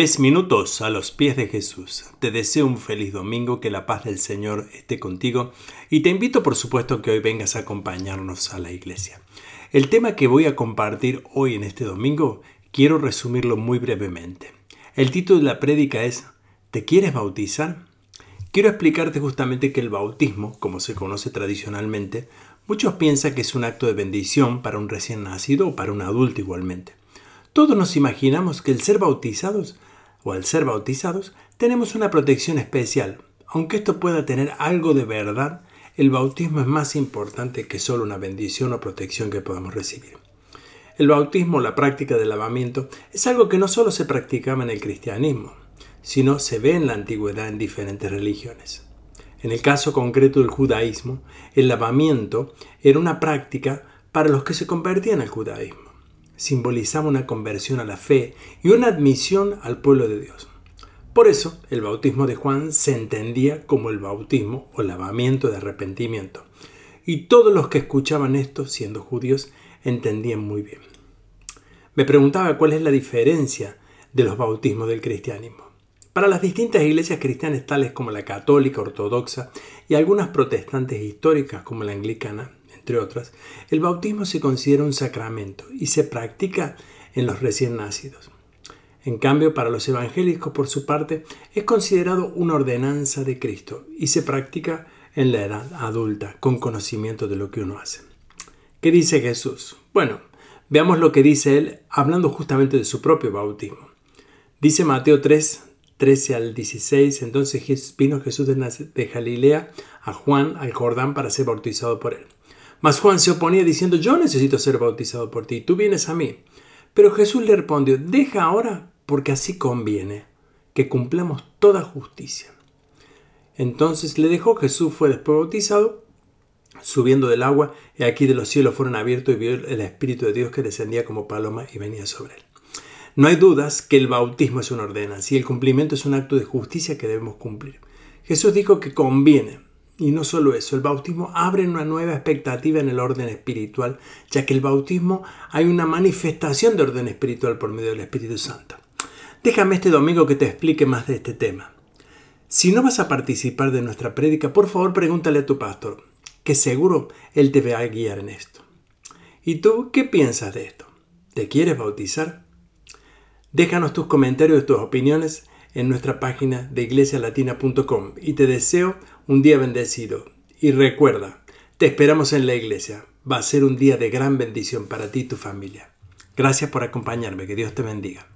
Tres minutos a los pies de Jesús. Te deseo un feliz domingo, que la paz del Señor esté contigo y te invito por supuesto que hoy vengas a acompañarnos a la iglesia. El tema que voy a compartir hoy en este domingo quiero resumirlo muy brevemente. El título de la prédica es ¿Te quieres bautizar? Quiero explicarte justamente que el bautismo, como se conoce tradicionalmente, muchos piensan que es un acto de bendición para un recién nacido o para un adulto igualmente. Todos nos imaginamos que el ser bautizados o al ser bautizados, tenemos una protección especial. Aunque esto pueda tener algo de verdad, el bautismo es más importante que solo una bendición o protección que podamos recibir. El bautismo, la práctica del lavamiento, es algo que no solo se practicaba en el cristianismo, sino se ve en la antigüedad en diferentes religiones. En el caso concreto del judaísmo, el lavamiento era una práctica para los que se convertían al judaísmo simbolizaba una conversión a la fe y una admisión al pueblo de Dios. Por eso, el bautismo de Juan se entendía como el bautismo o lavamiento de arrepentimiento. Y todos los que escuchaban esto, siendo judíos, entendían muy bien. Me preguntaba cuál es la diferencia de los bautismos del cristianismo. Para las distintas iglesias cristianas tales como la católica, ortodoxa y algunas protestantes históricas como la anglicana, entre otras, el bautismo se considera un sacramento y se practica en los recién nacidos. En cambio, para los evangélicos, por su parte, es considerado una ordenanza de Cristo y se practica en la edad adulta, con conocimiento de lo que uno hace. ¿Qué dice Jesús? Bueno, veamos lo que dice él hablando justamente de su propio bautismo. Dice Mateo 3, 13 al 16, entonces vino Jesús de Galilea a Juan al Jordán para ser bautizado por él. Mas Juan se oponía diciendo, yo necesito ser bautizado por ti, tú vienes a mí. Pero Jesús le respondió, deja ahora, porque así conviene, que cumplamos toda justicia. Entonces le dejó, Jesús fue después bautizado, subiendo del agua, y aquí de los cielos fueron abiertos y vio el Espíritu de Dios que descendía como paloma y venía sobre él. No hay dudas que el bautismo es una ordenanza y el cumplimiento es un acto de justicia que debemos cumplir. Jesús dijo que conviene, y no solo eso, el bautismo abre una nueva expectativa en el orden espiritual, ya que el bautismo hay una manifestación de orden espiritual por medio del Espíritu Santo. Déjame este domingo que te explique más de este tema. Si no vas a participar de nuestra prédica, por favor pregúntale a tu pastor, que seguro él te va a guiar en esto. ¿Y tú qué piensas de esto? ¿Te quieres bautizar? Déjanos tus comentarios y tus opiniones en nuestra página de iglesialatina.com y te deseo un día bendecido. Y recuerda, te esperamos en la iglesia. Va a ser un día de gran bendición para ti y tu familia. Gracias por acompañarme. Que Dios te bendiga.